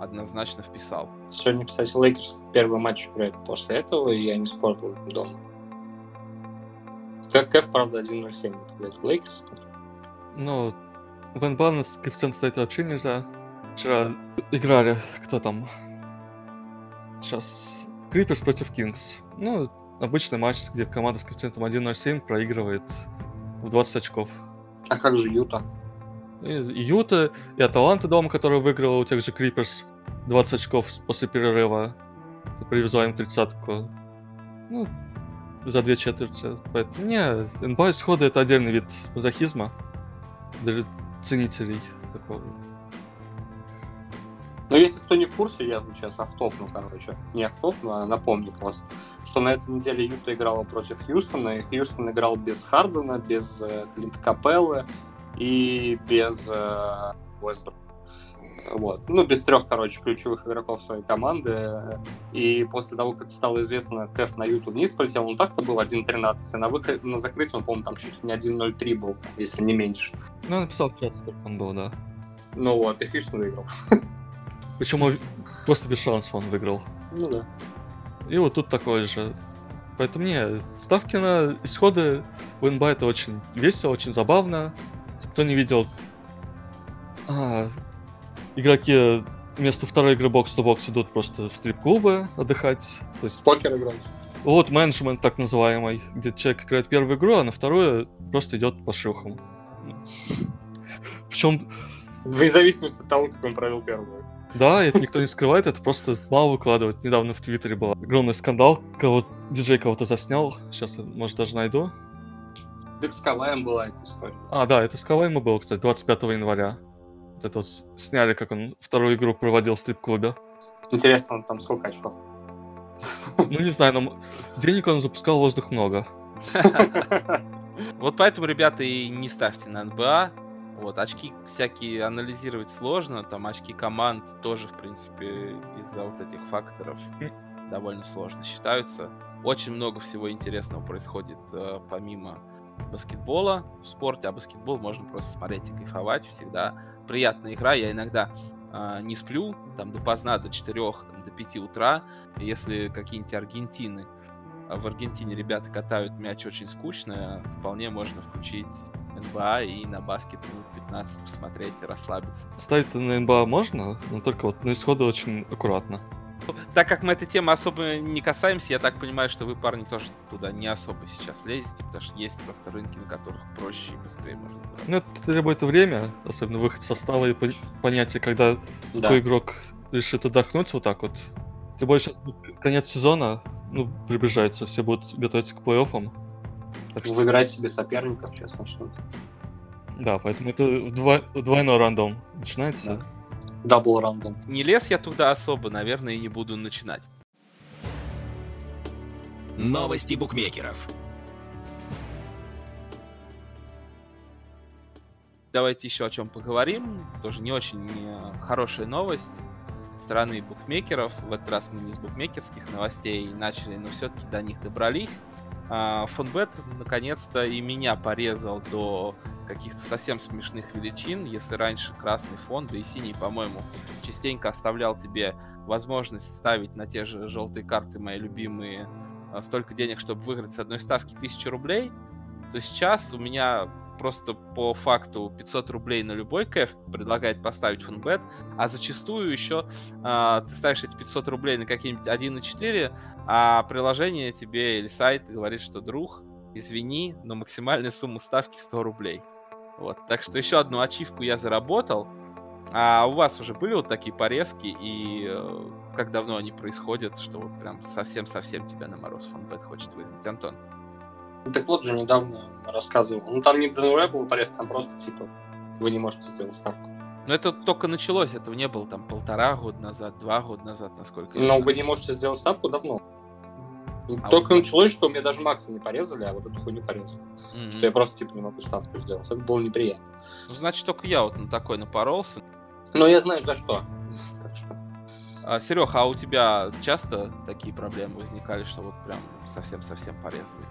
однозначно вписал. Сегодня, кстати, Лейкерс первый матч играет после этого, и я не спортил дома. Как Кэф, правда, 1.07 победит Лейкерс. Ну, в НБА коэффициент стоит вообще нельзя. Вчера играли, кто там? Сейчас Клипперс против Кингс. Ну, обычный матч, где команда с коэффициентом 1.07 проигрывает в 20 очков. А как же Юта? И, и Юта, и Аталанта дома, которая выиграла у тех же Криперс 20 очков после перерыва. Привезла им тридцатку. Ну, за две четверти. Поэтому, не, НБА исхода это отдельный вид мазохизма. Даже ценителей такого. Но если кто не в курсе, я сейчас автопну, короче. Не автопну, а напомню просто, что на этой неделе Юта играла против Хьюстона, и Хьюстон играл без Хардена, без э, Клинта Капеллы и без э, Уэсбрука. Вот. Ну, без трех, короче, ключевых игроков своей команды. И после того, как стало известно, Кэф на Юту вниз полетел, он так-то был 1.13, а на, выход... на закрытие он, по-моему, там чуть ли не 1.03 был, если не меньше. Ну, написал чат, сколько он был, да. Ну вот, и Хьюстон выиграл. Причем просто без шансов он выиграл. Ну да. И вот тут такое же. Поэтому не, ставки на исходы в НБА это очень весело, очень забавно. Кто не видел, а, игроки вместо второй игры бокс-то-бокс идут просто в стрип-клубы отдыхать. То есть... Покер играть. Вот менеджмент так называемый, где человек играет первую игру, а на вторую просто идет по шлюхам. Причем... В зависимости от того, как он провел первую. Да, это никто не скрывает, это просто мало выкладывать. Недавно в Твиттере был огромный скандал, кого диджей кого-то заснял. Сейчас, может, даже найду. Так с Каваем была эта история. А, да, это с Каваем и было, кстати, 25 января. Вот это вот сняли, как он вторую игру проводил в стрип-клубе. Интересно, он там сколько очков? Ну, не знаю, но денег он запускал воздух много. Вот поэтому, ребята, и не ставьте на НБА. Вот, очки всякие анализировать сложно, там очки команд тоже, в принципе, из-за вот этих факторов довольно сложно считаются. Очень много всего интересного происходит э, помимо баскетбола в спорте, а баскетбол можно просто смотреть и кайфовать. Всегда приятная игра. Я иногда э, не сплю, там допоздна, до 4, там, до 5 утра. Если какие-нибудь Аргентины в Аргентине ребята катают мяч очень скучно, вполне можно включить НБА и на баскет минут 15 посмотреть и расслабиться. Ставить на НБА можно, но только вот на исходы очень аккуратно. Так как мы этой темы особо не касаемся, я так понимаю, что вы, парни, тоже туда не особо сейчас лезете, потому что есть просто рынки, на которых проще и быстрее можно заработать. Ну, это требует время, особенно выход состава и пон- понятие, когда Да. какой игрок решит отдохнуть вот так вот. Тем более сейчас конец сезона, ну, приближается, все будут готовиться к плей-оффам. Так что, Выбирать себе соперников сейчас начнут. да, поэтому это вдво- двойной рандом начинается. Да. Дабл рандом. Не лез я туда особо, наверное, и не буду начинать. Новости букмекеров. Давайте еще о чем поговорим. Тоже не очень э, хорошая новость стороны букмекеров. В этот раз мы не с букмекерских новостей начали, но все-таки до них добрались. А, Фонбет наконец-то и меня порезал до каких-то совсем смешных величин. Если раньше красный фон, да и синий, по-моему, частенько оставлял тебе возможность ставить на те же желтые карты, мои любимые, а, столько денег, чтобы выиграть с одной ставки 1000 рублей, то сейчас у меня просто по факту 500 рублей на любой кэф предлагает поставить фонбет, а зачастую еще а, ты ставишь эти 500 рублей на какие-нибудь 1.4, а приложение тебе или сайт говорит, что друг, извини, но максимальная сумма ставки 100 рублей. Вот, так что еще одну ачивку я заработал. А у вас уже были вот такие порезки, и э, как давно они происходят, что вот прям совсем-совсем тебя на мороз фонбет хочет выгнать, Антон? Так вот же недавно рассказывал. Ну там не нуля был порядок, там просто типа вы не можете сделать ставку. Но это только началось, этого не было там полтора года назад, два года назад, насколько я Но вы не можете сделать ставку давно. А Только вот- началось, что у меня даже Макса не порезали, а вот эту хуйню порезали. Мгм. Что я просто типа не могу ставку сделать. Это было неприятно. Ну, значит, только я вот на такой напоролся. Но я знаю за что. Так что. А, Серега, а у тебя часто такие проблемы возникали, что вот прям совсем-совсем порезали?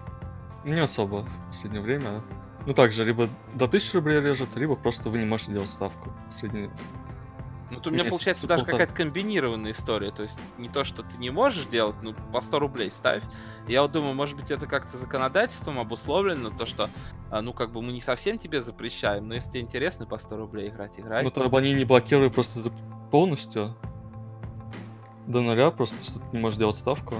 Не особо в последнее время. Ну, также, либо до 1000 рублей режет, либо просто вы не можете делать ставку. Средний... Ну, то у меня Месяца получается даже полтора. какая-то комбинированная история. То есть не то, что ты не можешь делать, ну, по 100 рублей ставь. Я вот думаю, может быть, это как-то законодательством обусловлено, то, что, а, ну, как бы мы не совсем тебе запрещаем, но если тебе интересно по 100 рублей играть, играй. Ну, то они не блокируют просто полностью. До нуля, просто что ты не можешь делать ставку.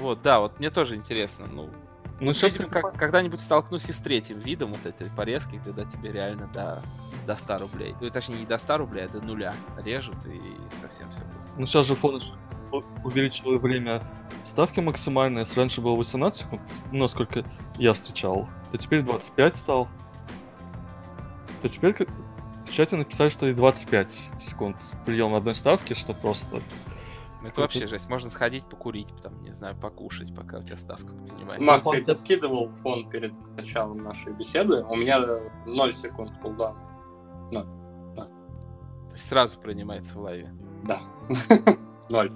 Вот, да, вот мне тоже интересно. Ну, Ну, сейчас как, когда-нибудь столкнусь и с третьим видом вот этой порезки, когда тебе реально до, до 100 рублей. Ну, точнее, не до 100 рублей, а до нуля режут и совсем все будет. Ну, сейчас же фон увеличил время ставки максимальной. Если раньше было 18 секунд, ну, насколько я встречал, то теперь 25 стал. То теперь в чате написали, что и 25 секунд прием одной ставки, что просто... Это вообще жесть. Можно сходить покурить, там, не знаю, покушать, пока у тебя ставка принимает. Макс, я тебе скидывал фон перед началом нашей беседы. У меня 0 секунд кулдаун. То есть сразу принимается в лайве. Да. Ноль.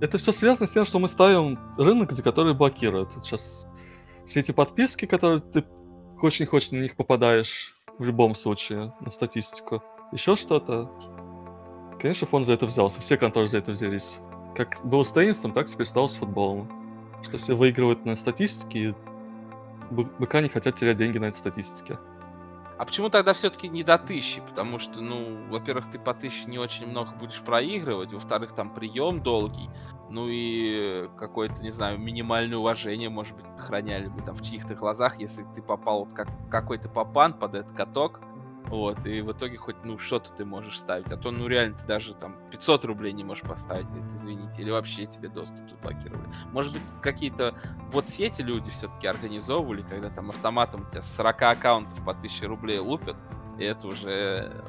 Это все связано с тем, что мы ставим рынок, за который блокируют. Вот сейчас все эти подписки, которые ты хочешь не хочешь на них попадаешь в любом случае на статистику. Еще что-то. Конечно, фонд за это взялся. Все конторы за это взялись. Как было с теннисом, так теперь стало с футболом. Что все выигрывают на статистике, и быка не хотят терять деньги на этой статистике. А почему тогда все-таки не до тысячи? Потому что, ну, во-первых, ты по тысяче не очень много будешь проигрывать, во-вторых, там прием долгий, ну и какое-то, не знаю, минимальное уважение, может быть, охраняли бы там в чьих-то глазах, если ты попал вот как какой-то попан под этот каток, вот, и в итоге хоть, ну, что-то ты можешь ставить, а то, ну, реально, ты даже там 500 рублей не можешь поставить, говорит, извините, или вообще тебе доступ заблокировали. Может быть, какие-то вот сети люди все-таки организовывали, когда там автоматом у тебя с 40 аккаунтов по 1000 рублей лупят, и это уже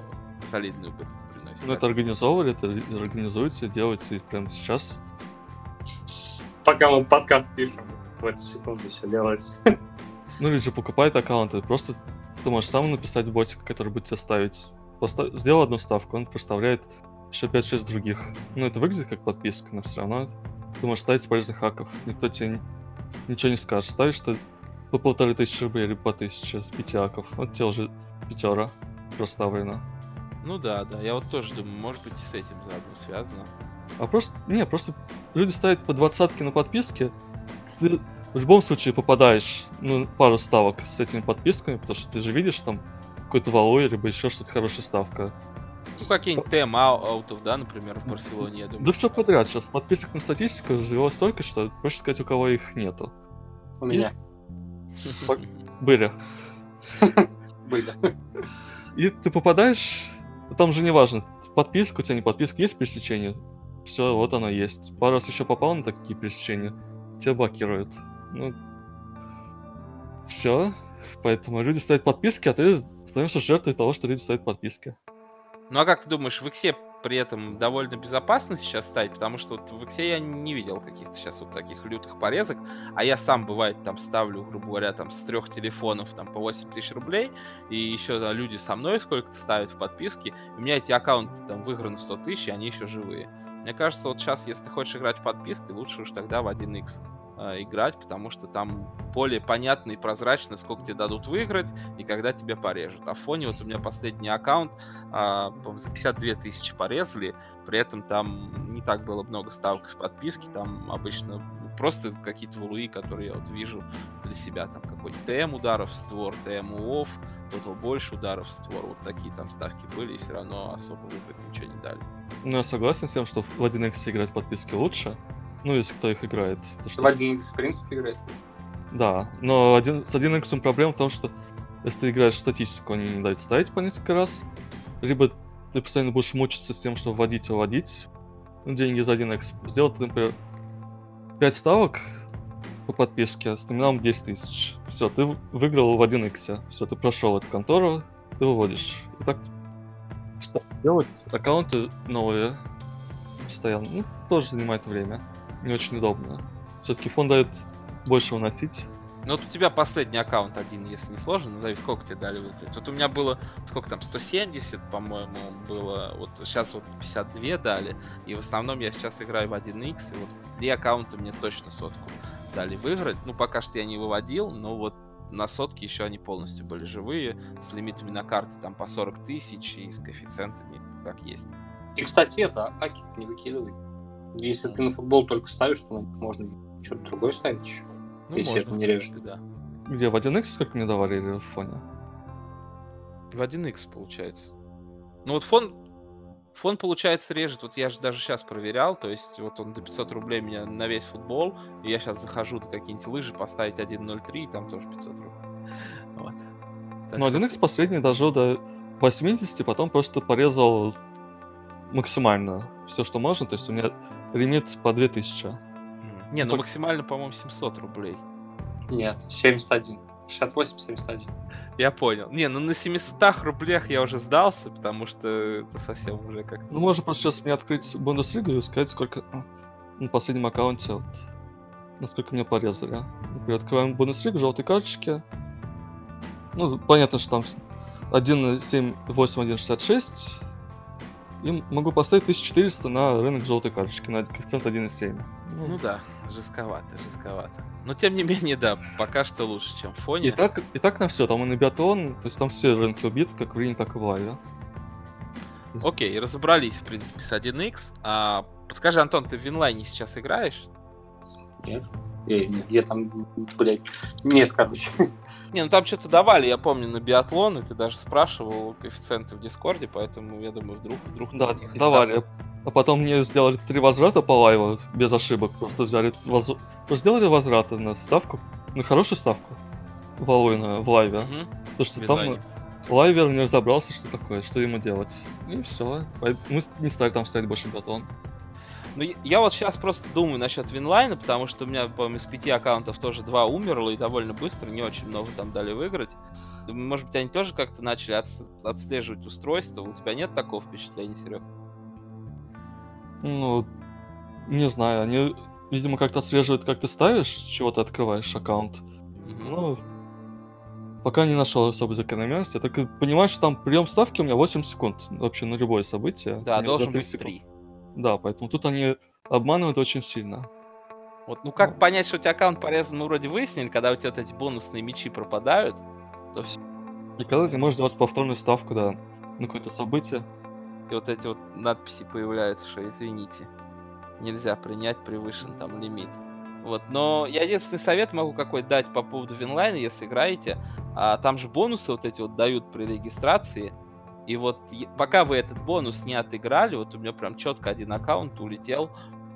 солидный убыток приносит. Ну, это организовывали, это организуется, делается и прямо сейчас. Пока мы подкаст пишем, в эту секунду все делается. Ну, люди же покупают аккаунты, просто ты можешь сам написать ботика, который будет тебе ставить. Поста- Сделал одну ставку, он проставляет еще 5-6 других. Ну, это выглядит как подписка, но все равно ты можешь ставить с полезных хаков. Никто тебе ничего не скажет. Ставишь ты по полторы тысячи рублей или по тысяче с пяти аков. Вот тебе уже пятера проставлено. Ну да, да, я вот тоже думаю, может быть и с этим заодно связано. А просто, не, просто люди ставят по двадцатке на подписке, ты в любом случае попадаешь ну, пару ставок с этими подписками, потому что ты же видишь там какой-то валой, либо еще что-то хорошая ставка. Ну, какие-нибудь тем аутов, да, например, в Барселоне, я думаю. Да все подряд. Сейчас подписок на статистику развелось столько, что проще сказать, у кого их нету. У меня Были. были. И ты попадаешь, там же не важно, подписка у тебя не подписка, есть пересечение. Все, вот оно есть. Пару раз еще попал на такие пересечения, тебя блокируют. Ну, все. Поэтому люди ставят подписки, а ты становишься жертвой того, что люди ставят подписки. Ну а как ты думаешь, в Иксе при этом довольно безопасно сейчас ставить? Потому что вот в Иксе я не видел каких-то сейчас вот таких лютых порезок, а я сам, бывает, там ставлю, грубо говоря, там с трех телефонов там по 8 тысяч рублей, и еще да, люди со мной сколько-то ставят в подписке, у меня эти аккаунты там выиграны 100 тысяч, и они еще живые. Мне кажется, вот сейчас, если ты хочешь играть в подписки, лучше уж тогда в 1x э, играть, потому что там более понятно и прозрачно, сколько тебе дадут выиграть и когда тебя порежут. А в фоне вот у меня последний аккаунт а, за 52 тысячи порезали, при этом там не так было много ставок с подписки, там обычно просто какие-то валуи, которые я вот вижу для себя, там какой-нибудь ТМ ударов в створ, ТМ УОВ, тотал больше ударов в створ, вот такие там ставки были, и все равно особо выиграть ничего не дали. Ну, я согласен с тем, что в 1x играть подписки лучше, ну, если кто их играет. Что... В 1x, в принципе, играть. Да, но один, с 1x проблема в том, что если ты играешь статистику, они не дают ставить по несколько раз, либо ты постоянно будешь мучиться с тем, что вводить и вводить ну, деньги за 1x. Сделать, например, 5 ставок по подписке с номиналом 10 тысяч. Все, ты выиграл в 1x. Все, ты прошел эту контору, ты выводишь. И так делать аккаунты новые постоянно. Ну, тоже занимает время. Не очень удобно. Все-таки фон дает больше выносить. Ну вот у тебя последний аккаунт один, если не сложно, назови, сколько тебе дали выиграть. Вот у меня было, сколько там, 170, по-моему, было, вот сейчас вот 52 дали, и в основном я сейчас играю в 1x, и вот три аккаунта мне точно сотку дали выиграть. Ну, пока что я не выводил, но вот на сотки еще они полностью были живые, с лимитами на карты там по 40 тысяч и с коэффициентами как есть. И, кстати, это, аки не выкидывай. Если ты на футбол только ставишь, то можно что-то другое ставить еще. Ну, если можно, это не режет. Да. Где, в 1x сколько мне давали или в фоне? В 1x получается. Ну вот фон, фон получается режет, вот я же даже сейчас проверял, то есть вот он до 500 рублей меня на весь футбол, и я сейчас захожу на какие-нибудь лыжи поставить 1.03, и там тоже 500 рублей. Вот. Так ну, 1x последний дожил до 80, потом просто порезал максимально все, что можно, то есть у меня лимит по 2000. Не, ну максимально, по-моему, 700 рублей. Нет, 71. 68-71. Я понял. Не, ну на 700 рублях я уже сдался, потому что это совсем уже как... Ну, можно просто сейчас мне открыть Бундеслигу и сказать, сколько на последнем аккаунте, вот, насколько меня порезали. Например, открываем Бундеслигу, желтые карточки. Ну, понятно, что там 1.7, 8, 1.66. И могу поставить 1400 на рынок желтой карточки на коэффициент 1.7. Ну, ну да, жестковато, жестковато. Но тем не менее, да, пока что лучше, чем в фоне. И так, и так на все, там и на биатлон, то есть там все рынки убиты, как в Рине, так и в Лайве. Окей, разобрались, в принципе, с 1x. А, подскажи, Антон, ты в Винлайне сейчас играешь? Нет. Я, я там, блядь, нет, короче. Не, ну там что-то давали, я помню, на биатлон, и ты даже спрашивал коэффициенты в Дискорде, поэтому я думаю, вдруг, вдруг да, давали. А потом мне сделали три возврата по лайву без ошибок. Просто взяли воз... сделали возвраты на ставку, на хорошую ставку в Алуина, в лайве. Угу. Потому что там лайвер не разобрался, что такое, что ему делать. И все. Мы не стали там ставить больше биатлон. Ну, я вот сейчас просто думаю насчет Винлайна, потому что у меня, по-моему, из пяти аккаунтов тоже два умерло и довольно быстро, не очень много там дали выиграть. Может быть, они тоже как-то начали отслеживать устройство. У тебя нет такого впечатления, Серег? Ну, не знаю, они, видимо, как-то отслеживают, как ты ставишь, чего ты открываешь аккаунт. Mm-hmm. Ну, пока не нашел особой закономерности. Я только понимаю, что там прием ставки у меня 8 секунд вообще на любое событие. Да, должен быть 3. Да, поэтому тут они обманывают очень сильно. Вот, ну как понять, что у тебя аккаунт порезан, мы вроде выяснили, когда у тебя вот эти бонусные мечи пропадают, то все. И когда ты можешь делать повторную ставку, да, на какое-то событие. И вот эти вот надписи появляются, что извините, нельзя принять, превышен там лимит. Вот, но я единственный совет могу какой дать по поводу Винлайна, если играете. А, там же бонусы вот эти вот дают при регистрации. И вот пока вы этот бонус не отыграли, вот у меня прям четко один аккаунт улетел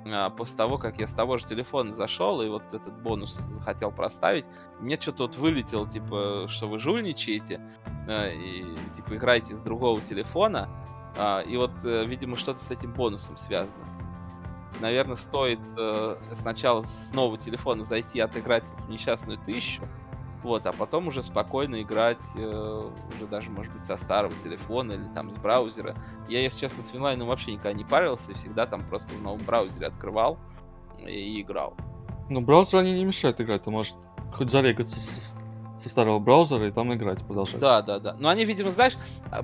а, после того, как я с того же телефона зашел и вот этот бонус захотел проставить, мне что-то вот вылетело, типа, что вы жульничаете, а, и типа играете с другого телефона, а, и вот, э, видимо, что-то с этим бонусом связано. Наверное, стоит э, сначала с нового телефона зайти отыграть эту несчастную тысячу, вот, а потом уже спокойно играть, э, уже даже, может быть, со старого телефона или там с браузера. Я, если честно, с Винлайном вообще никогда не парился, всегда там просто в новом браузере открывал и играл. Ну, браузер они не мешают играть, ты можешь хоть зарегаться с, со старого браузера и там играть, продолжать. Да, да, да. Но они, видимо, знаешь,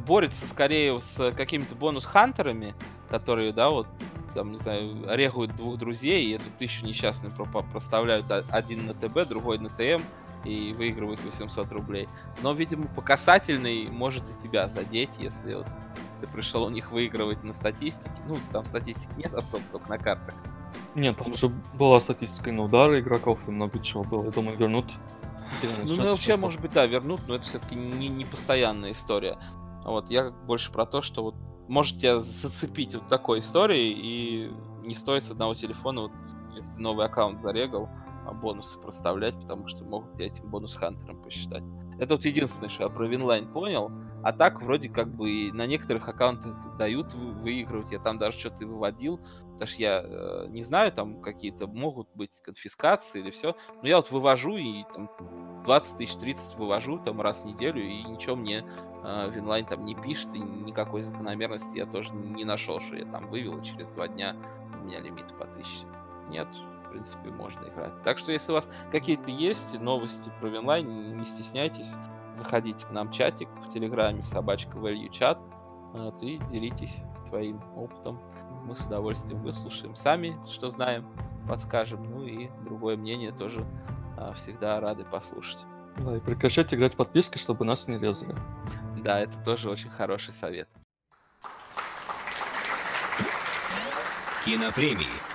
борются скорее с какими-то бонус-хантерами, которые, да, вот там, не знаю, регуют двух друзей и эту тысячу несчастную про проставляют один на ТБ, другой на ТМ, и выигрывает 800 рублей. Но, видимо, по касательной может и тебя задеть, если вот ты пришел у них выигрывать на статистике. Ну, там статистики нет особо, только на картах. Нет, там уже была статистика на удары игроков, и много чего было. Я думаю, вернут. Ну, ну вообще, может быть, да, вернут, но это все-таки не, не постоянная история. Вот, я больше про то, что вот может тебя зацепить вот такой историей, и не стоит с одного телефона, вот, если новый аккаунт зарегал, бонусы проставлять, потому что могут тебя этим бонус-хантером посчитать. Это вот единственное, что я про Winline понял. А так, вроде как бы и на некоторых аккаунтах дают выигрывать. Я там даже что-то выводил, потому что я э, не знаю, там какие-то могут быть конфискации или все. Но я вот вывожу и там 20 тысяч, 30 вывожу там раз в неделю, и ничего мне э, Winline там не пишет, и никакой закономерности я тоже не нашел, что я там вывел, и через два дня у меня лимит по тысяче. Нет, в принципе, можно играть. Так что, если у вас какие-то есть новости про Winline, не стесняйтесь, заходите к нам в чатик в Телеграме собачка value chat вот, и делитесь своим опытом. Мы с удовольствием выслушаем сами, что знаем, подскажем. Ну и другое мнение тоже а, всегда рады послушать. Да, и прекращайте играть подписки, чтобы нас не резали. Да, это тоже очень хороший совет. Кинопремии.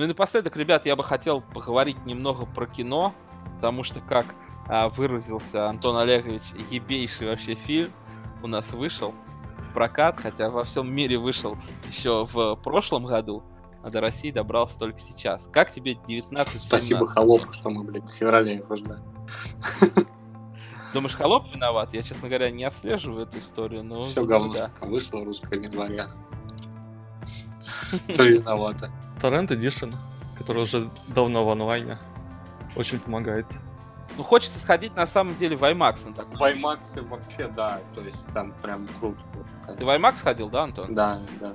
Ну и напоследок, ребят, я бы хотел поговорить немного про кино, потому что, как а, выразился Антон Олегович, ебейший вообще фильм у нас вышел в прокат, хотя во всем мире вышел еще в прошлом году, а до России добрался только сейчас. Как тебе 19 Спасибо Холопу, что мы, блядь, в феврале его ждали. Думаешь, Холоп виноват? Я, честно говоря, не отслеживаю эту историю, но... Все говно, да. вышло русская января. Кто виновата? Torrent Edition, который уже давно в онлайне. Очень помогает. Ну, хочется сходить на самом деле в IMAX на такой. В IMAX вообще, да, то есть там прям круто. Ты в IMAX ходил, да, Антон? Да, да.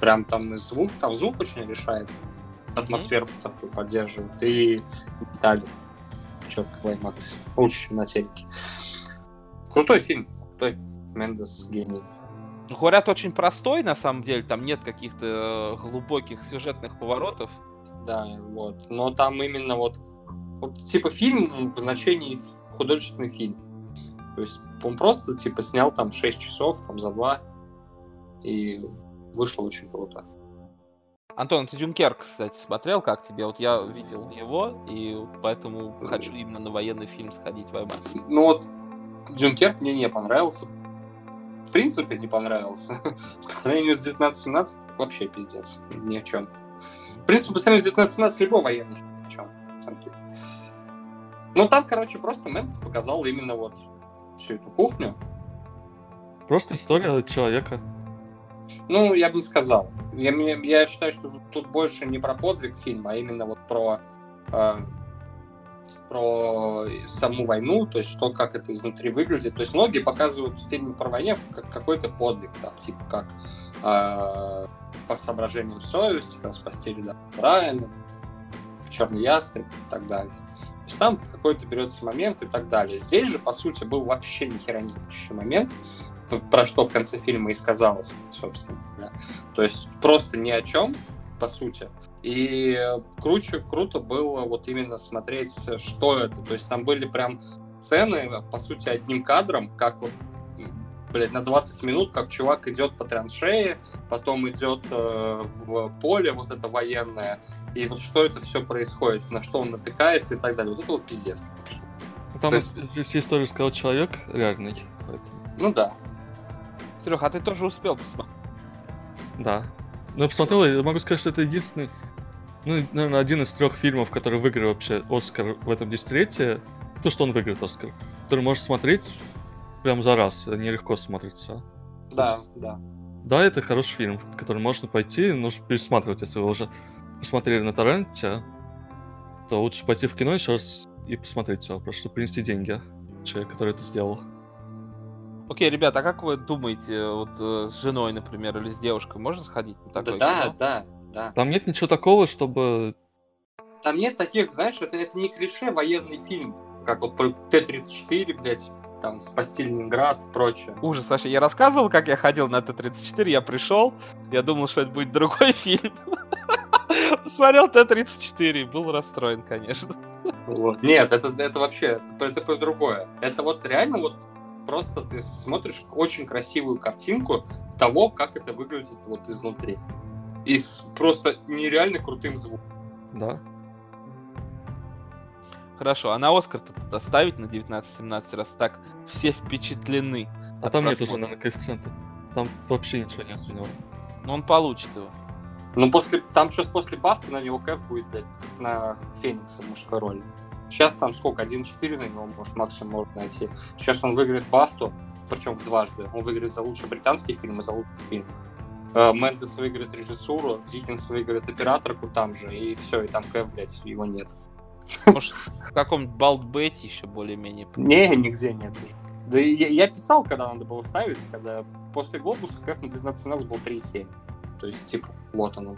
Прям там и звук, там звук очень решает. Атмосферу mm-hmm. такую поддерживает. И детали. Четко в IMAX. Лучше на телеке. Крутой фильм. Крутой. Мендес гений. Говорят, очень простой, на самом деле, там нет каких-то э, глубоких сюжетных поворотов. Да, вот. Но там именно вот, вот типа фильм в значении художественный фильм. То есть он просто типа снял там 6 часов, там за 2, и вышло очень круто. Антон, ты Дюнкерк, кстати, смотрел, как тебе? Вот я видел его, и поэтому хочу именно на военный фильм сходить в IMAX. Ну вот, Дюнкерк мне не понравился, принципе не понравился. По сравнению с 1917 вообще пиздец. Ни о чем. В принципе, по сравнению с 1917 любой военный ни о чем. Ну там, короче, просто Мендес показал именно вот всю эту кухню. Просто история человека. Ну, я бы не сказал. Я, я считаю, что тут больше не про подвиг фильма, а именно вот про э, про саму войну, то есть что, как это изнутри выглядит. То есть многие показывают в фильме про войне как какой-то подвиг, там, типа как э, по соображениям совести, там, спасти Ряда Райана, Черный ястреб и так далее. То есть там какой-то берется момент и так далее. Здесь же, по сути, был вообще ни не значащий момент, про что в конце фильма и сказалось, собственно. Да. То есть просто ни о чем, по сути. И круче, круто было вот именно смотреть, что это. То есть там были прям сцены, по сути, одним кадром, как вот блядь, на 20 минут, как чувак идет по траншее, потом идет э, в поле, вот это военное, и вот что это все происходит, на что он натыкается и так далее. Вот это вот пиздец. Там То есть... все истории сказал человек реальный. Поэтому... Ну да. Серега, а ты тоже успел посмотреть? Да. Я посмотрел, я могу сказать, что это единственный, ну, наверное, один из трех фильмов, который выиграл вообще Оскар в этом десятилетии. То, что он выиграет Оскар. Который можешь смотреть прям за раз, нелегко смотрится. Да, есть- да. Да, это хороший фильм, который можно пойти, нужно пересматривать, если вы уже посмотрели на торренте, то лучше пойти в кино еще раз и посмотреть его, просто чтобы принести деньги человеку, который это сделал. Окей, ребята, а как вы думаете, вот э, с женой, например, или с девушкой можно сходить на Да, такое да, кино? да, да. Там нет ничего такого, чтобы... Там нет таких, знаешь, это, это не клише военный фильм, как вот про Т-34, блядь, там, спасти Ленинград и прочее. Ужас вообще. Я рассказывал, как я ходил на Т-34, я пришел, я думал, что это будет другой фильм. Посмотрел Т-34, был расстроен, конечно. Вот. Нет, это, это вообще, это, другое. Это вот реально вот просто ты смотришь очень красивую картинку того, как это выглядит вот изнутри. И с просто нереально крутым звуком. Да. Хорошо, а на Оскар-то тогда ставить на 19-17 раз так все впечатлены. А там нет уже, просмотра. наверное, коэффициента. Там вообще ничего нет у него. Ну, он получит его. Ну, после, там сейчас после Бафты на него кэф будет, блядь, как на Феникса мужской роли. Сейчас там сколько, 1-4 на него, может, максимум можно найти. Сейчас он выиграет Бафту, причем в дважды. Он выиграет за лучший британский фильм и за лучший фильм. Э, Мендес выиграет режиссуру, Диккенс выиграет операторку там же, и все, и там кэф, блядь, его нет. Может, в каком-нибудь Балдбете еще более-менее. Не, нигде нет уже. Да я, я писал, когда надо было ставить, когда после Глобуса кэф на 19 был 3,7. То есть, типа, вот оно.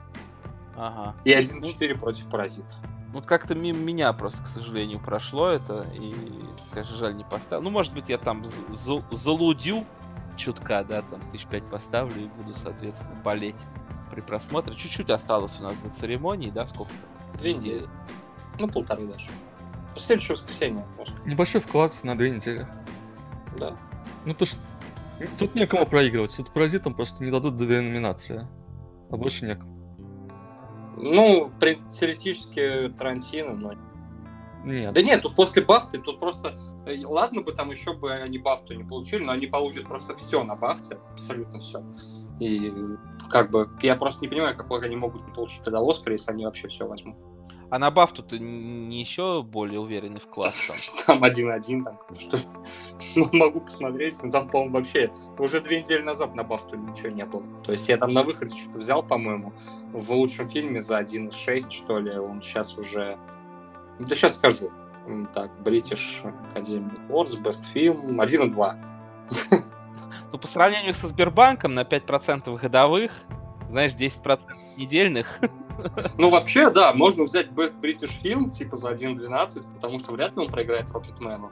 Ага. И 1-4 против паразитов. Вот как-то мимо меня просто, к сожалению, прошло это. И, конечно, жаль, не поставил. Ну, может быть, я там з- за- залудю чутка, да, там тысяч пять поставлю и буду, соответственно, болеть при просмотре. Чуть-чуть осталось у нас до церемонии, да, сколько-то? Две недели. Ну, полторы даже. В следующее воскресенье. Оскар. Небольшой вклад на две недели. Да. Ну, то что... Тут некому проигрывать. Тут паразитам просто не дадут две номинации. А больше некому. Ну, при- теоретически Тарантино, но... Нет. Да нет, тут после Бафты, тут просто... э, Ладно бы там еще бы они Бафту не получили, но они получат просто все на Бафте, абсолютно все. И как бы я просто не понимаю, какой они могут не получить тогда Оскар, если они вообще все возьмут. А на бафту ты не еще более уверенный вклад там? Там один-один, там что ну, могу посмотреть, но там, по-моему, вообще уже две недели назад на Бафту ничего не было. То есть я там на выходе что-то взял, по-моему, в лучшем фильме за 1.6, что ли, он сейчас уже... Да сейчас скажу. Так, British Academy Awards, Best Film, 1.2. Ну, по сравнению со Сбербанком на 5% годовых, знаешь, 10% недельных, Ну, вообще, да, можно взять Best British Film, типа за 1.12, потому что вряд ли он проиграет Рокетмену.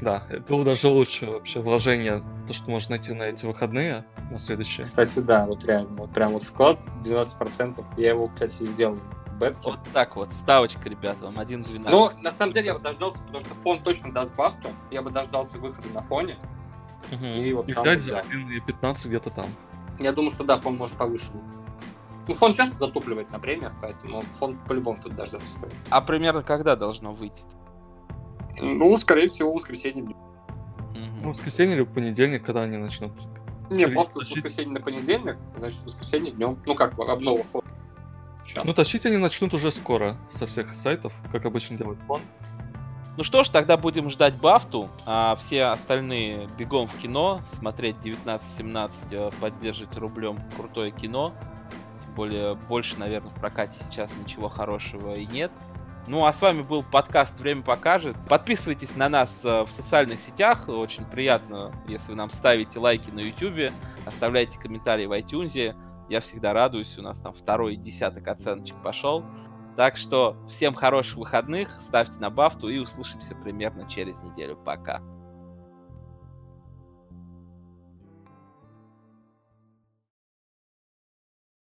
Да, это было даже лучше вообще вложение, то, что можно найти на эти выходные, на следующие. Кстати, да, вот реально, вот прям вот вклад 12%. Я его, кстати, сделал в бетке. вот так вот, ставочка, ребята, вам 1.12. Но на самом деле я бы дождался, потому что фон точно даст бафту. Я бы дождался выхода на фоне. И вот И там взять вот за взял. 1,15 где-то там. Я думаю, что да, фон может повыше быть. Ну, фон часто затупливает на премиях, поэтому фон по-любому тут дождаться стоит. А примерно когда должно выйти? Ну, скорее всего, в воскресенье. Мгм. Ну, воскресенье или в понедельник, когда они начнут. Не, с тащить- воскресенья на понедельник, значит, в воскресенье днем. Ну, как, обнова. Сейчас. Ну, тащить они начнут уже скоро со всех сайтов, как обычно делают фон. Ну что ж, тогда будем ждать Бафту, а все остальные бегом в кино, смотреть 19-17, э, поддерживать рублем крутое кино. Более, больше, наверное, в прокате сейчас ничего хорошего и нет. Ну, а с вами был подкаст «Время покажет». Подписывайтесь на нас э, в социальных сетях. Очень приятно, если вы нам ставите лайки на YouTube, оставляйте комментарии в iTunes. Я всегда радуюсь, у нас там второй десяток оценочек пошел. Так что всем хороших выходных, ставьте на бафту и услышимся примерно через неделю. Пока.